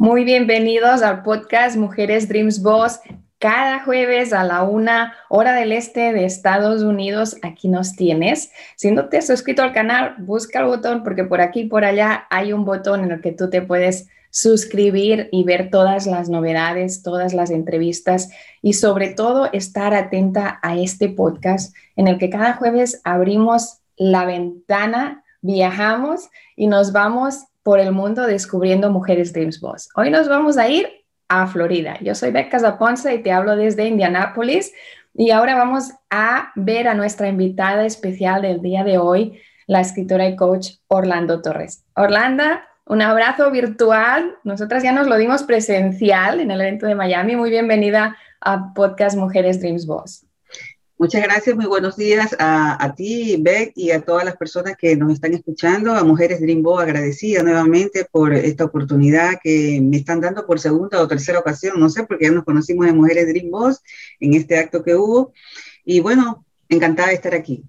Muy bienvenidos al podcast Mujeres Dreams Boss. Cada jueves a la una hora del este de Estados Unidos, aquí nos tienes. Si no te has suscrito al canal, busca el botón porque por aquí y por allá hay un botón en el que tú te puedes suscribir y ver todas las novedades, todas las entrevistas y sobre todo estar atenta a este podcast en el que cada jueves abrimos la ventana, viajamos y nos vamos por el mundo descubriendo Mujeres Dreams Boss. Hoy nos vamos a ir a Florida. Yo soy Becca Zaponza y te hablo desde Indianápolis. Y ahora vamos a ver a nuestra invitada especial del día de hoy, la escritora y coach Orlando Torres. Orlando, un abrazo virtual. Nosotras ya nos lo dimos presencial en el evento de Miami. Muy bienvenida a Podcast Mujeres Dreams Boss. Muchas gracias, muy buenos días a, ti, Beck, y a todas las personas que nos están escuchando, a Mujeres Dreambo, agradecida nuevamente por esta oportunidad que me están dando por segunda o tercera ocasión, no sé, porque ya nos conocimos en Mujeres Dream en este acto que hubo, y bueno, encantada de estar aquí.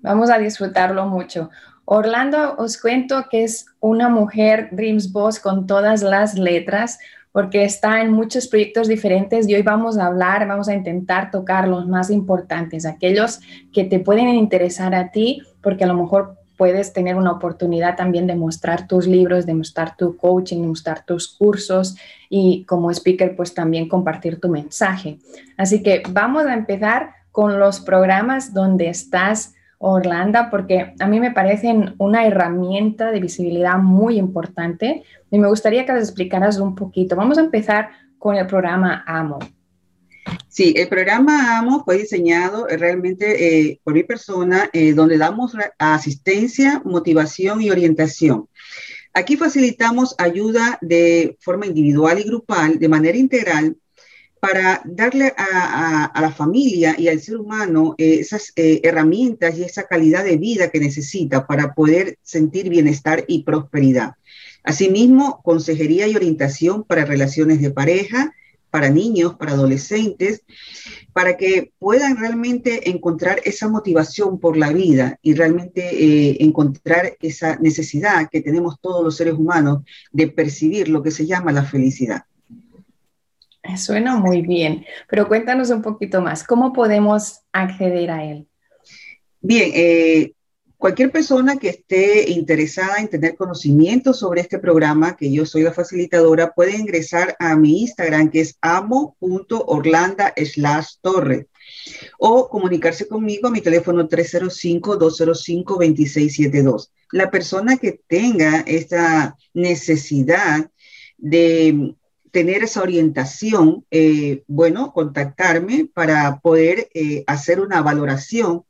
Vamos a disfrutarlo mucho. Orlando, os cuento que es una mujer Dreams Boss con todas las letras, porque está en muchos proyectos diferentes y hoy vamos a hablar, vamos a intentar tocar los más importantes, aquellos que te pueden interesar a ti, porque a lo mejor puedes tener una oportunidad también de mostrar tus libros, de mostrar tu coaching, de mostrar tus cursos y como speaker pues también compartir tu mensaje. Así que vamos a empezar con los programas donde estás Orlando, porque a mí me parecen una herramienta de visibilidad muy importante y me gustaría que les explicaras un poquito. Vamos a empezar con el programa AMO. Sí, el programa AMO fue diseñado eh, realmente eh, por mi persona, eh, donde damos asistencia, motivación y orientación. Aquí facilitamos ayuda de forma individual y grupal, de manera integral, para darle a, la familia y al ser humano eh, esas eh, herramientas y esa calidad de vida que necesita para poder sentir bienestar y prosperidad. Asimismo, consejería y orientación para relaciones de pareja, para niños, para adolescentes, para que puedan realmente encontrar esa motivación por la vida y realmente eh, encontrar esa necesidad que tenemos todos los seres humanos de percibir lo que se llama la felicidad. Suena muy bien, pero cuéntanos un poquito más, ¿cómo podemos acceder a él? Bien, eh, cualquier persona que esté interesada en tener conocimiento sobre este programa, que yo soy la facilitadora, puede ingresar a mi Instagram, que es amo.orlanda slash torre, o comunicarse conmigo a mi teléfono 305-205-2672. La persona que tenga esta necesidad de tener esa orientación, eh, bueno, contactarme para poder eh, hacer una valoración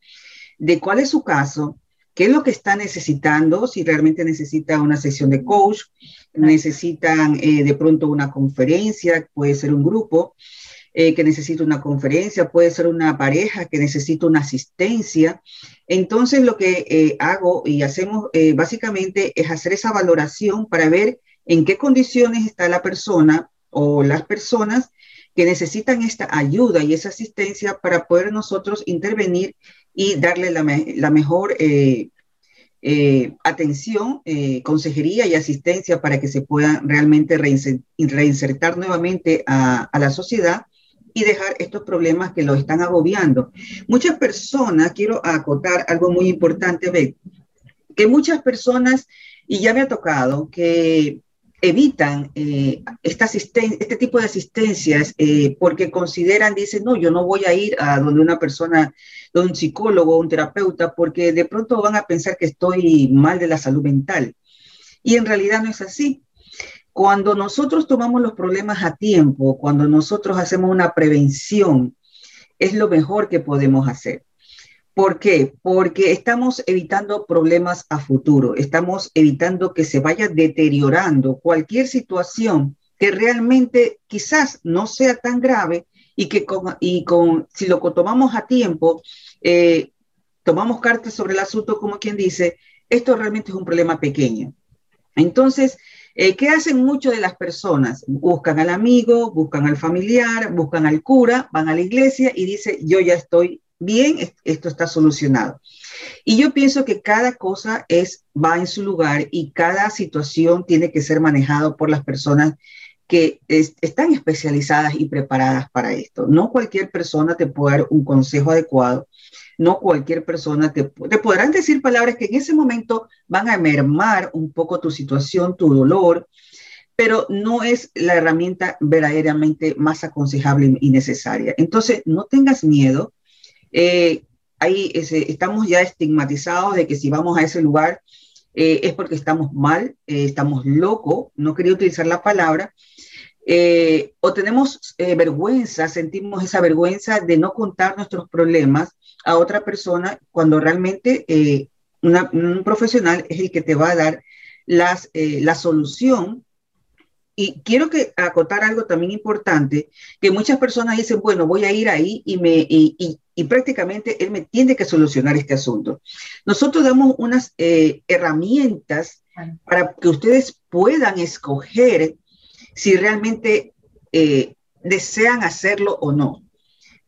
de cuál es su caso, qué es lo que está necesitando, si realmente necesita una sesión de coach, necesitan eh, de pronto una conferencia, puede ser un grupo que necesita una conferencia, puede ser una pareja que necesita una asistencia. Entonces lo que hago y hacemos básicamente es hacer esa valoración para ver en qué condiciones está la persona o las personas que necesitan esta ayuda y esa asistencia para poder nosotros intervenir y darle la, mejor eh, eh, atención, eh, consejería y asistencia para que se puedan realmente reinsertar nuevamente a, a, la sociedad y dejar estos problemas que lo están agobiando. Muchas personas, quiero acotar algo muy importante, ve, que muchas personas, y ya me ha tocado, que evitan eh, este tipo de asistencias eh, porque consideran, dicen, no, yo no voy a ir a donde una persona, donde un psicólogo un terapeuta, porque de pronto van a pensar que estoy mal de la salud mental. Y en realidad no es así. Cuando nosotros tomamos los problemas a tiempo, cuando nosotros hacemos una prevención, es lo mejor que podemos hacer. ¿Por qué? Porque estamos evitando problemas a futuro, estamos evitando que se vaya deteriorando cualquier situación que realmente quizás no sea tan grave y que con, y con, si lo tomamos a tiempo, eh, tomamos cartas sobre el asunto como quien dice, esto realmente es un problema pequeño. Entonces, eh, ¿qué hacen muchas de las personas? Buscan al amigo, buscan al familiar, buscan al cura, van a la iglesia y dice, yo ya estoy bien, esto está solucionado. Y yo pienso que cada cosa es, va en su lugar y cada situación tiene que ser manejado por las personas que están especializadas y preparadas para esto. No cualquier persona te puede dar un consejo adecuado, no cualquier persona te, te podrán decir palabras que en ese momento van a mermar un poco tu situación, tu dolor, pero no es la herramienta verdaderamente más aconsejable y necesaria. Entonces, no tengas miedo, eh, ahí estamos ya estigmatizados de que si vamos a ese lugar eh, es porque estamos mal, eh, estamos locos, no quería utilizar la palabra, o tenemos vergüenza, sentimos esa vergüenza de no contar nuestros problemas a otra persona cuando realmente un profesional es el que te va a dar las, la solución y quiero que acotar algo también importante, que muchas personas dicen, bueno, voy a ir ahí y, me, y, y, prácticamente él me tiene que solucionar este asunto. Nosotros damos unas eh, herramientas para que ustedes puedan escoger si realmente eh, desean hacerlo o no,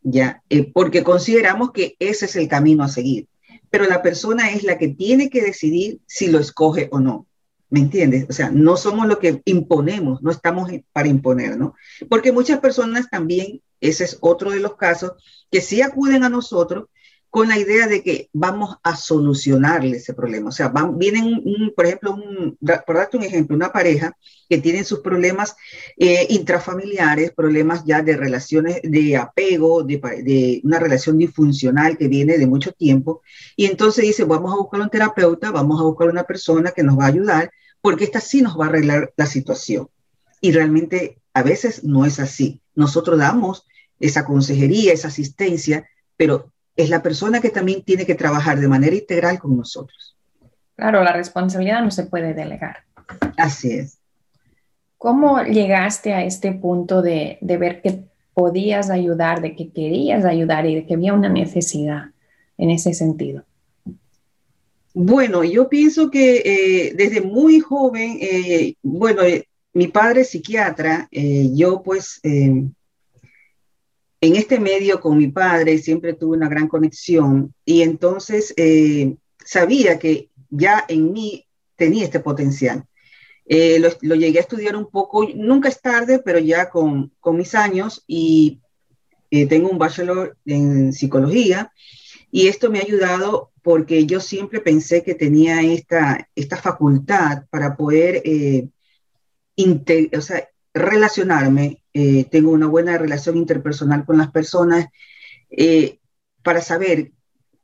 ¿ya? Eh, porque consideramos que ese es el camino a seguir, pero la persona es la que tiene que decidir si lo escoge o no. ¿Me entiendes? O sea, no somos lo que imponemos, no estamos para imponer, ¿no? Porque muchas personas también, ese es otro de los casos, que sí acuden a nosotros con la idea de que vamos a solucionarle ese problema. O sea, van, vienen, por ejemplo, por darte un ejemplo, una pareja que tiene sus problemas eh, intrafamiliares, problemas ya de relaciones de apego, de, de, una relación disfuncional que viene de mucho tiempo, y entonces dice, vamos a buscar un terapeuta, vamos a buscar una persona que nos va a ayudar, porque esta sí nos va a arreglar la situación. Y realmente a veces no es así. Nosotros damos esa consejería, esa asistencia, pero es la persona que también tiene que trabajar de manera integral con nosotros. Claro, la responsabilidad no se puede delegar. Así es. ¿Cómo llegaste a este punto de, ver que podías ayudar, de que querías ayudar y de que había una necesidad en ese sentido? Bueno, yo pienso que eh, desde muy joven, eh, bueno, eh, mi padre es psiquiatra, yo pues en este medio con mi padre siempre tuve una gran conexión y entonces eh, sabía que ya en mí tenía este potencial. Eh, lo, llegué a estudiar un poco, nunca es tarde, pero ya con, con mis años y eh, tengo un bachelor en psicología y esto me ha ayudado porque yo siempre pensé que tenía esta, esta facultad para poder sea, relacionarme eh, tengo una buena relación interpersonal con las personas, eh, para saber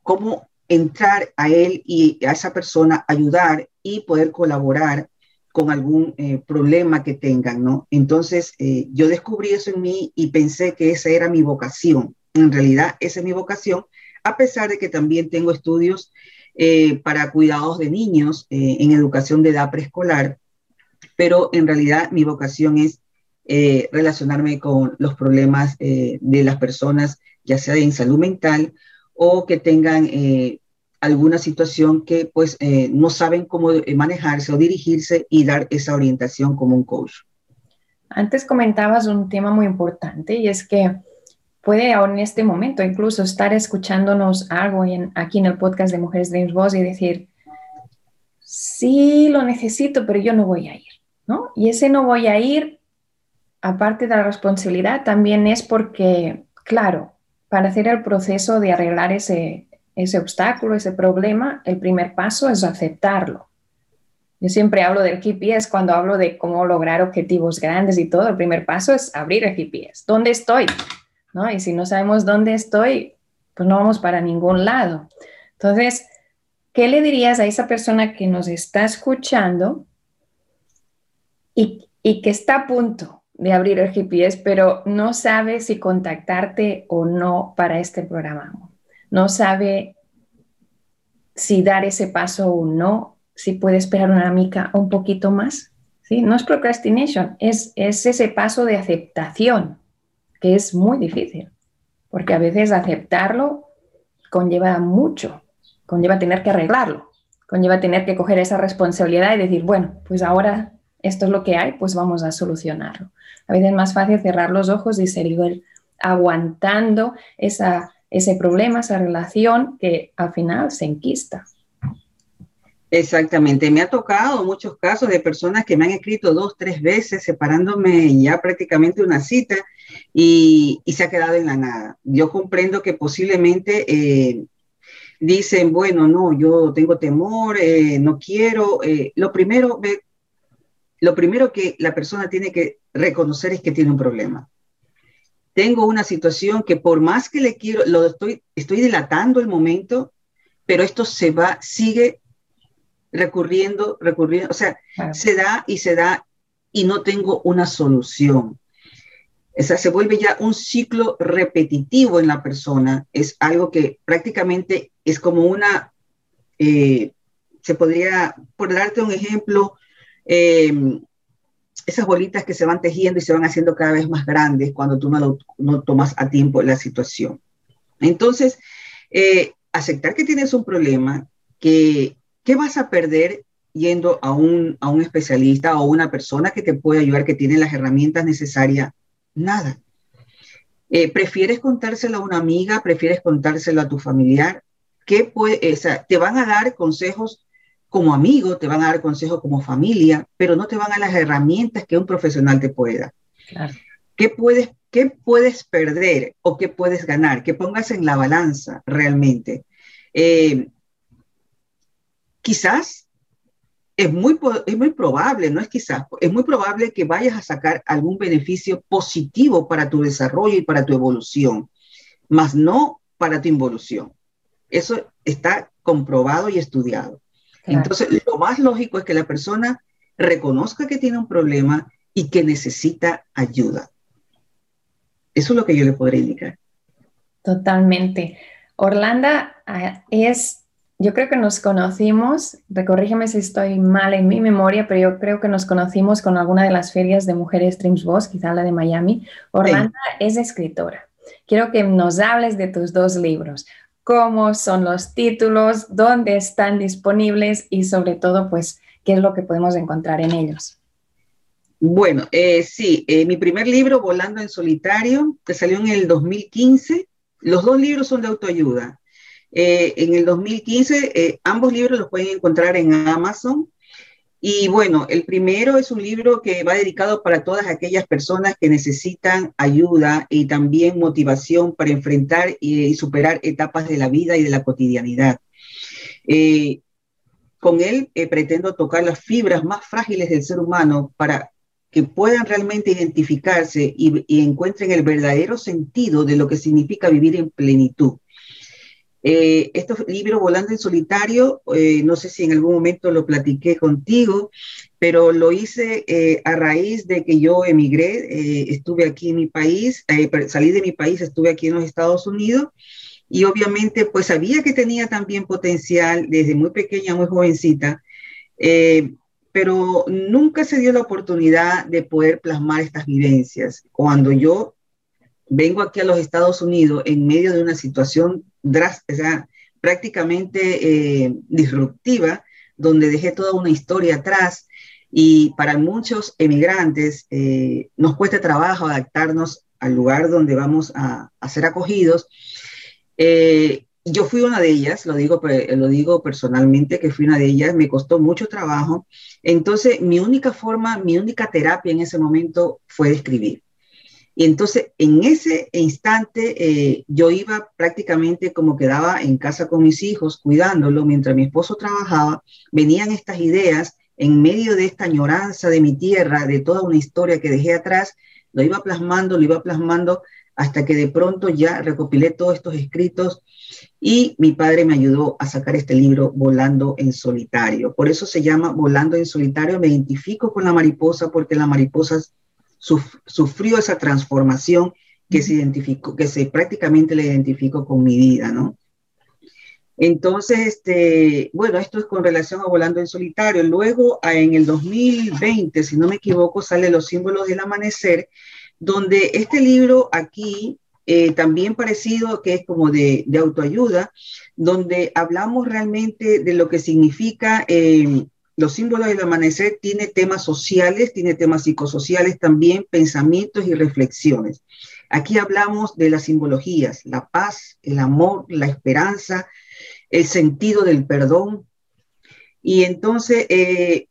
cómo entrar a él y a esa persona, ayudar y poder colaborar con algún eh, problema que tengan, ¿no? Entonces, yo descubrí eso en mí y pensé que esa era mi vocación. En realidad, esa es mi vocación, a pesar de que también tengo estudios para cuidados de niños en educación de edad preescolar, pero en realidad mi vocación es eh, relacionarme con los problemas eh, de las personas, ya sea en salud mental o que tengan eh, alguna situación que pues no saben cómo manejarse o dirigirse y dar esa orientación como un coach. Antes comentabas un tema muy importante y es que puede en este momento incluso estar escuchándonos algo aquí en el podcast de Mujeres Dreams Voz y decir, sí lo necesito, pero yo no voy a ir, ¿no? Y ese no voy a ir aparte de la responsabilidad, también es porque, claro, para hacer el proceso de arreglar ese, ese obstáculo, ese problema, el primer paso es aceptarlo. Yo siempre hablo del GPS cuando hablo de cómo lograr objetivos grandes y todo. El primer paso es abrir el GPS. ¿Dónde estoy? ¿No? Y si no sabemos dónde estoy, pues no vamos para ningún lado. Entonces, ¿qué le dirías a esa persona que nos está escuchando y, y que está a punto de abrir el GPS, pero no sabe si contactarte o no para este programa? No sabe si dar ese paso o no si puede esperar una mica un poquito más. ¿sí? No es procrastination, es, es ese paso de aceptación que es muy difícil, porque a veces aceptarlo conlleva mucho, conlleva tener que arreglarlo, conlleva tener que coger esa responsabilidad y decir, bueno, pues ahora esto es lo que hay, pues vamos a solucionarlo. A veces es más fácil cerrar los ojos y seguir aguantando esa, ese problema, esa relación que al final se enquista. Exactamente, me ha tocado muchos casos de personas que me han escrito dos, tres veces separándome ya prácticamente una cita y, se ha quedado en la nada. Yo comprendo que posiblemente eh, dicen, bueno, no, yo tengo temor, eh, no quiero. Eh, lo, primero, lo primero que la persona tiene que reconocer es que tiene un problema. Tengo una situación que por más que le quiero, lo estoy, estoy dilatando el momento, pero esto se va, sigue recurriendo, recurriendo, o sea, se da y se da y no tengo una solución. O se vuelve ya un ciclo repetitivo en la persona. Es algo que prácticamente es como una, eh, se podría, por darte un ejemplo, em, esas bolitas que se van tejiendo y se van haciendo cada vez más grandes cuando tú no, no tomas a tiempo la situación. Entonces, eh, aceptar que tienes un problema, que ¿Qué vas a perder yendo a un, a un especialista o una persona que te puede ayudar, que tiene las herramientas necesarias? Nada. Eh, ¿Prefieres contárselo a una amiga? ¿Prefieres contárselo a tu familiar? ¿Qué puede, te van a dar consejos como amigo, te van a dar consejos como familia, pero no te van a las herramientas que un profesional te puede dar. ¿Qué, puedes, ¿Qué puedes perder o qué puedes ganar? Que pongas en la balanza realmente. Eh, quizás es muy, es muy probable, no es quizás, es muy probable que vayas a sacar algún beneficio positivo para tu desarrollo y para tu evolución, más no para tu involución. Eso está comprobado y estudiado. Entonces, lo más lógico es que la persona reconozca que tiene un problema y que necesita ayuda. Eso es lo que yo le podría indicar. Totalmente. Orlando ah, es yo creo que nos conocimos, recorrígeme si estoy mal en mi memoria, pero yo creo que nos conocimos con alguna de las ferias de mujeres Dreams Boss, quizá la de Miami. Orlando es escritora. Quiero que nos hables de tus dos libros, cómo son los títulos, dónde están disponibles y sobre todo, pues, qué es lo que podemos encontrar en ellos. Bueno, eh, sí, eh, mi primer libro, Volando en Solitario, que salió en el 2015. Los dos libros son de autoayuda. Eh, en el 2015, eh, ambos libros los pueden encontrar en Amazon. Y bueno, el primero es un libro que va dedicado para todas aquellas personas que necesitan ayuda y también motivación para enfrentar y, superar etapas de la vida y de la cotidianidad. Eh, con él pretendo tocar las fibras más frágiles del ser humano para que puedan realmente identificarse y encuentren el verdadero sentido de lo que significa vivir en plenitud. Eh, estos libros Volando en Solitario, eh, no sé si en algún momento lo platiqué contigo, pero lo hice eh, a raíz de que yo emigré, estuve aquí en mi país, salí de mi país, estuve aquí en los Estados Unidos y obviamente pues sabía que tenía también potencial desde muy pequeña, muy jovencita, pero nunca se dio la oportunidad de poder plasmar estas vivencias. Cuando yo vengo aquí a los Estados Unidos en medio de una situación drástica, prácticamente eh, disruptiva, donde dejé toda una historia atrás y para muchos emigrantes eh, nos cuesta trabajo adaptarnos al lugar donde vamos a, ser acogidos. Eh, yo fui una de ellas, lo digo, lo digo personalmente, que fui una de ellas, me costó mucho trabajo. Entonces, mi única forma, mi única terapia en ese momento fue escribir. Y entonces en ese instante eh, yo iba prácticamente como quedaba en casa con mis hijos, cuidándolo mientras mi esposo trabajaba, venían estas ideas en medio de esta añoranza de mi tierra, de toda una historia que dejé atrás, lo iba plasmando, lo iba plasmando hasta que de pronto ya recopilé todos estos escritos y mi padre me ayudó a sacar este libro Volando en Solitario. Por eso se llama Volando en Solitario. Me identifico con la mariposa porque la sufrió esa transformación que se identificó, que se prácticamente le identificó con mi vida, ¿no? Entonces, este, bueno, esto es con relación a Volando en Solitario. Luego, en el 2020, si no me equivoco, sale Los símbolos del amanecer, donde este libro aquí, eh, también parecido, que es como de, autoayuda, donde hablamos realmente de lo que significa eh, los símbolos del amanecer, tiene temas sociales, tiene temas psicosociales también, pensamientos y reflexiones. Aquí hablamos de las simbologías, la paz, el amor, la esperanza, el sentido del perdón. Y entonces, eh,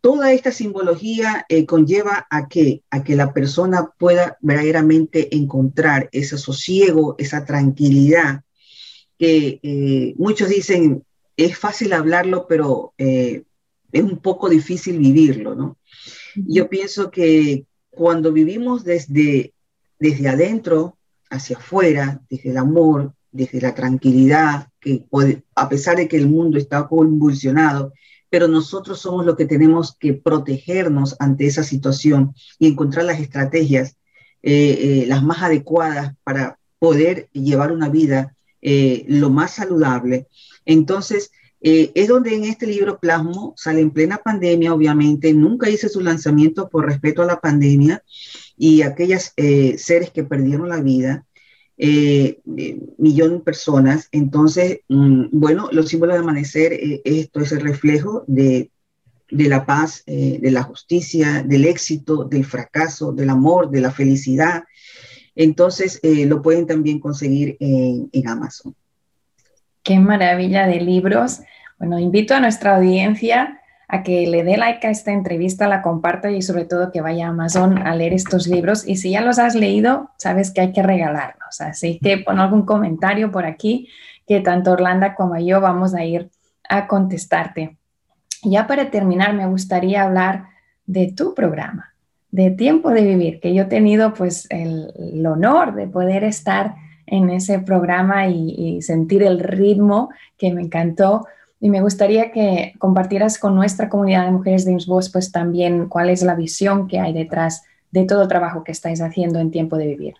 toda esta simbología eh, conlleva a que, a que la persona pueda verdaderamente encontrar ese sosiego, esa tranquilidad, que eh, muchos dicen, es fácil hablarlo, pero es un poco difícil vivirlo, ¿no? Yo pienso que cuando vivimos desde desde adentro hacia afuera, desde el amor, desde la tranquilidad, que a pesar de que el mundo está convulsionado, pero nosotros somos los que tenemos que protegernos ante esa situación y encontrar las estrategias, eh, eh, las más adecuadas para poder llevar una vida eh, lo más saludable. Entonces, es donde en este libro plasmo, sale en plena pandemia, obviamente, nunca hice su lanzamiento por respeto a la pandemia, y aquellas eh, seres que perdieron la vida, eh, eh millón de personas. Entonces, mm, bueno, los símbolos de amanecer, eh, esto es el reflejo de, de la paz, de la justicia, del éxito, del fracaso, del amor, de la felicidad. Entonces, lo pueden también conseguir en, en Amazon. Qué maravilla de libros. Bueno, invito a nuestra audiencia a que le dé like a esta entrevista, la comparta y sobre todo que vaya a Amazon a leer estos libros. Y si ya los has leído, sabes que hay que regalarlos. Así que pon algún comentario por aquí que tanto Orlando como yo vamos a ir a contestarte. Ya para terminar, me gustaría hablar de tu programa, de Tiempo de Vivir, que yo he tenido pues el, honor de poder estar en ese programa y, y sentir el ritmo que me encantó y me gustaría que compartieras con nuestra comunidad de mujeres de Voz, pues también cuál es la visión que hay detrás de todo el trabajo que estáis haciendo en Tiempo de Vivir.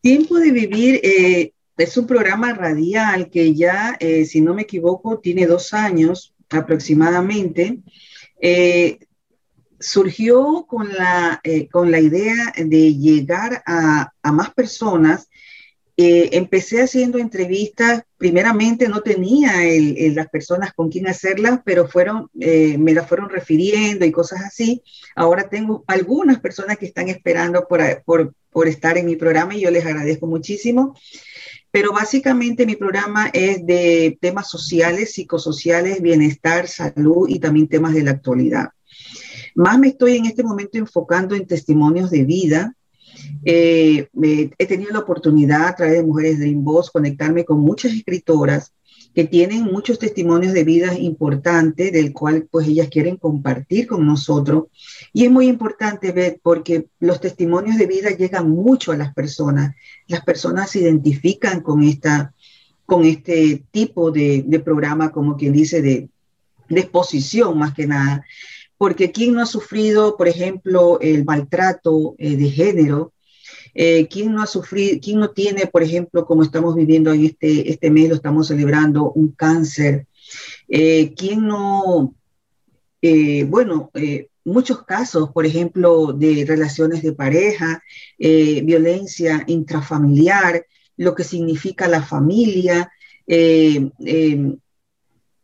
Tiempo de Vivir eh, es un programa radial que ya, eh, si no me equivoco, tiene dos años aproximadamente. Eh, surgió con la, con la idea de llegar a, a más personas eh, empecé haciendo entrevistas, primeramente no tenía las personas con quien hacerlas, pero fueron, eh, me las fueron refiriendo y cosas así. Ahora tengo algunas personas que están esperando por, por, por estar en mi programa y yo les agradezco muchísimo. Pero básicamente mi programa es de temas sociales, psicosociales, bienestar, salud y también temas de la actualidad. Más me estoy en este momento enfocando en testimonios de vida, eh, he tenido la oportunidad a través de Mujeres Dream Boss conectarme con muchas escritoras que tienen muchos testimonios de vida importantes, del cual pues ellas quieren compartir con nosotros. Y es muy importante ver porque los testimonios de vida llegan mucho a las personas. Las personas se identifican con, esta, con este tipo de, de programa, como quien dice, de, de exposición más que nada porque ¿quién no ha sufrido, por ejemplo, el maltrato eh, de género? Eh, ¿Quién no ha sufrido, quién no tiene, por ejemplo, como estamos viviendo en este, este mes, lo estamos celebrando, un cáncer? Eh, ¿Quién no, bueno, muchos casos, por ejemplo, de relaciones de pareja, violencia intrafamiliar, lo que significa la familia, eh,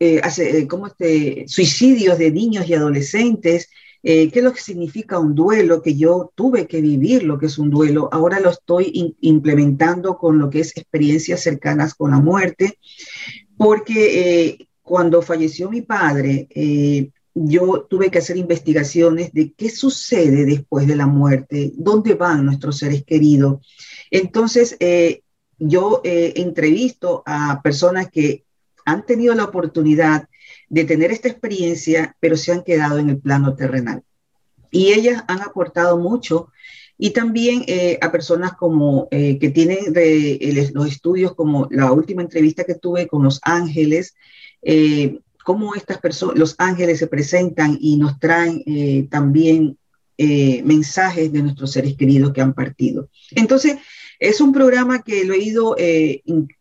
eh, como este, suicidios de niños y adolescentes, eh, qué es lo que significa un duelo, que yo tuve que vivir lo que es un duelo, ahora lo estoy implementando con lo que es experiencias cercanas con la muerte, porque cuando falleció mi padre, yo tuve que hacer investigaciones de qué sucede después de la muerte, dónde van nuestros seres queridos. Entonces, yo entrevisto a personas que han tenido la oportunidad de tener esta experiencia, pero se han quedado en el plano terrenal. Y ellas han aportado mucho y también eh, a personas como eh, que tienen los estudios, como la última entrevista que tuve con los ángeles, eh, cómo estas personas, los ángeles se presentan y nos traen también mensajes de nuestros seres queridos que han partido. Entonces, es un programa que lo he ido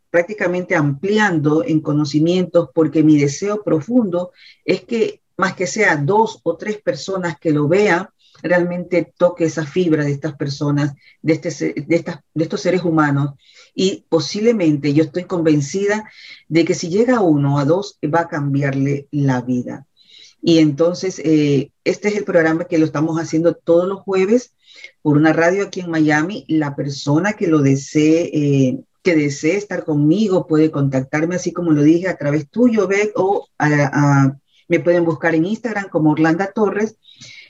prácticamente ampliando en conocimientos porque mi deseo profundo es que más que sea dos o tres personas que lo vean, realmente toque esa fibra de estas personas, de, este, de, estas, de estos seres humanos. Y posiblemente yo estoy convencida de que si llega uno a dos, va a cambiarle la vida. Y entonces, eh, este es el programa que lo estamos haciendo todos los jueves por una radio aquí en Miami. La persona que lo desee, eh, que desee estar conmigo, puede contactarme, así como lo dije, a través tuyo, Beck, o me pueden buscar en Instagram como Orlando Torres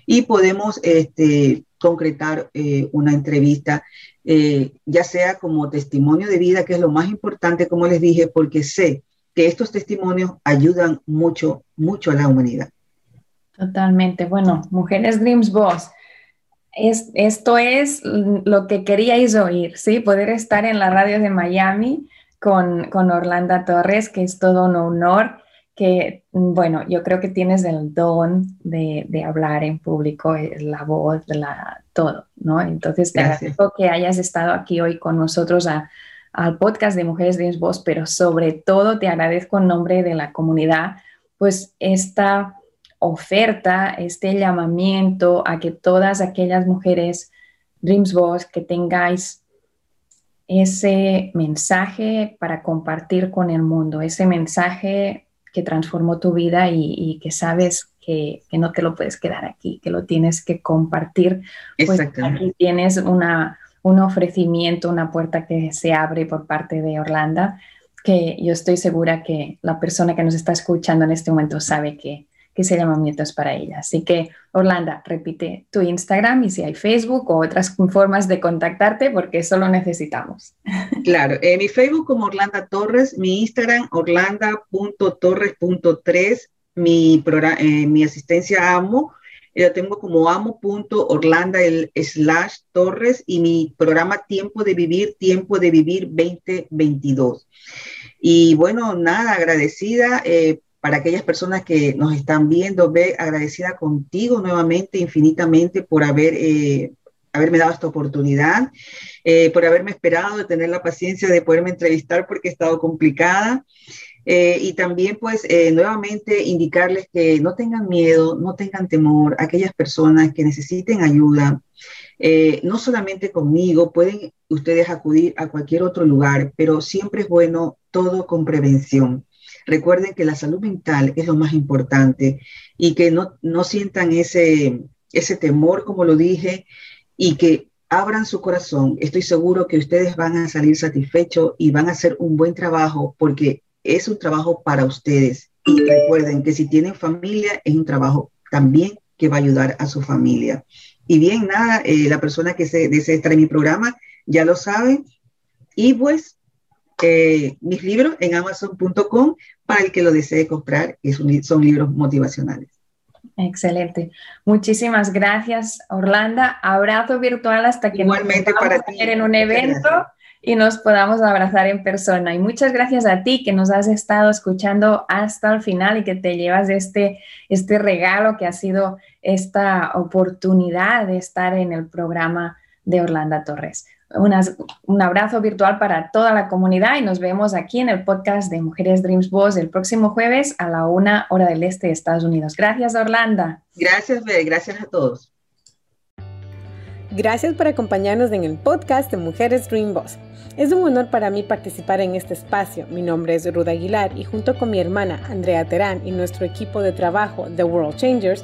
y podemos este, concretar eh, una entrevista, eh, ya sea como testimonio de vida, que es lo más importante, como les dije, porque sé que estos testimonios ayudan mucho, mucho a la humanidad. Totalmente. Bueno, Mujeres Dreams Boss. Es, esto es lo que queríais oír, ¿sí? Poder estar en la radio de Miami con, con Orlando Torres, que es todo un honor que, bueno, yo creo que tienes el don de, de hablar en público, eh, la voz, la, todo, ¿no? Entonces, te agradezco que hayas estado aquí hoy con nosotros a, al podcast de Mujeres de Voz, pero sobre todo te agradezco en nombre de la comunidad, pues esta oferta, este llamamiento a que todas aquellas mujeres Dreams Boss que tengáis ese mensaje para compartir con el mundo, ese mensaje que transformó tu vida y, que sabes que, no te lo puedes quedar aquí, que lo tienes que compartir. Pues aquí tienes una, un ofrecimiento, una puerta que se abre por parte de Orlando, que yo estoy segura que la persona que nos está escuchando en este momento sabe que, que ese llamamiento es para ella. Así que, Orlando, repite tu Instagram y si hay Facebook o otras formas de contactarte, porque eso lo necesitamos. Claro, eh, mi Facebook como Orlando Torres, mi Instagram orlanda.torres.3, mi, eh, mi asistencia amo, yo tengo como amo.orlanda el slash torres y mi programa Tiempo de Vivir, Tiempo de Vivir 2022. Y bueno, nada, agradecida eh, para aquellas personas que nos están viendo, ve agradecida contigo nuevamente, infinitamente, por haber, eh, haberme dado esta oportunidad, eh, por haberme esperado, de tener la paciencia de poderme entrevistar porque he estado complicada. Eh, y también, pues, nuevamente indicarles que no tengan miedo, no tengan temor, aquellas personas que necesiten ayuda, no solamente conmigo, pueden ustedes acudir a cualquier otro lugar, pero siempre es bueno todo con prevención. Recuerden que la salud mental es lo más importante y que no, no sientan ese, ese temor, como lo dije, y que abran su corazón. Estoy seguro que ustedes van a salir satisfechos y van a hacer un buen trabajo porque es un trabajo para ustedes. Y recuerden que si tienen familia, es un trabajo también que va a ayudar a su familia. Y bien, nada, eh, la persona que se desea estar en mi programa ya lo sabe. Y pues eh, mis libros en amazon.com para el que lo desee comprar, que son libros motivacionales. Excelente. Muchísimas gracias, Orlando. Abrazo virtual hasta que Igualmente nos para ti. en un evento y nos podamos abrazar en persona. Y muchas gracias a ti que nos has estado escuchando hasta el final y que te llevas este, este regalo que ha sido esta oportunidad de estar en el programa de Orlando Torres un abrazo virtual para toda la comunidad y nos vemos aquí en el podcast de Mujeres Dreams Boss el próximo jueves a la una hora del este de Estados Unidos. Gracias, Orlando. Gracias, Beth. Gracias a todos. Gracias por acompañarnos en el podcast de Mujeres Dream Boss. Es un honor para mí participar en este espacio. Mi nombre es Ruda Aguilar y junto con mi hermana Andrea Terán y nuestro equipo de trabajo The World Changers,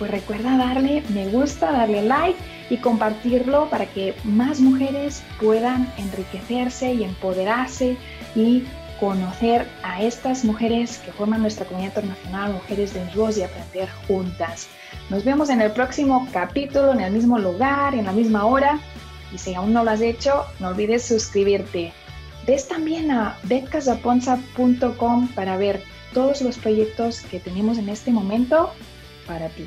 pues recuerda darle me gusta, darle like y compartirlo para que más mujeres puedan enriquecerse y empoderarse y conocer a estas mujeres que forman nuestra comunidad internacional, Mujeres de Voz y aprender juntas. Nos vemos en el próximo capítulo, en el mismo lugar, en la misma hora. Y si aún no lo has hecho, no olvides suscribirte. Ves también a betcasaponza.com para ver todos los proyectos que tenemos en este momento para ti.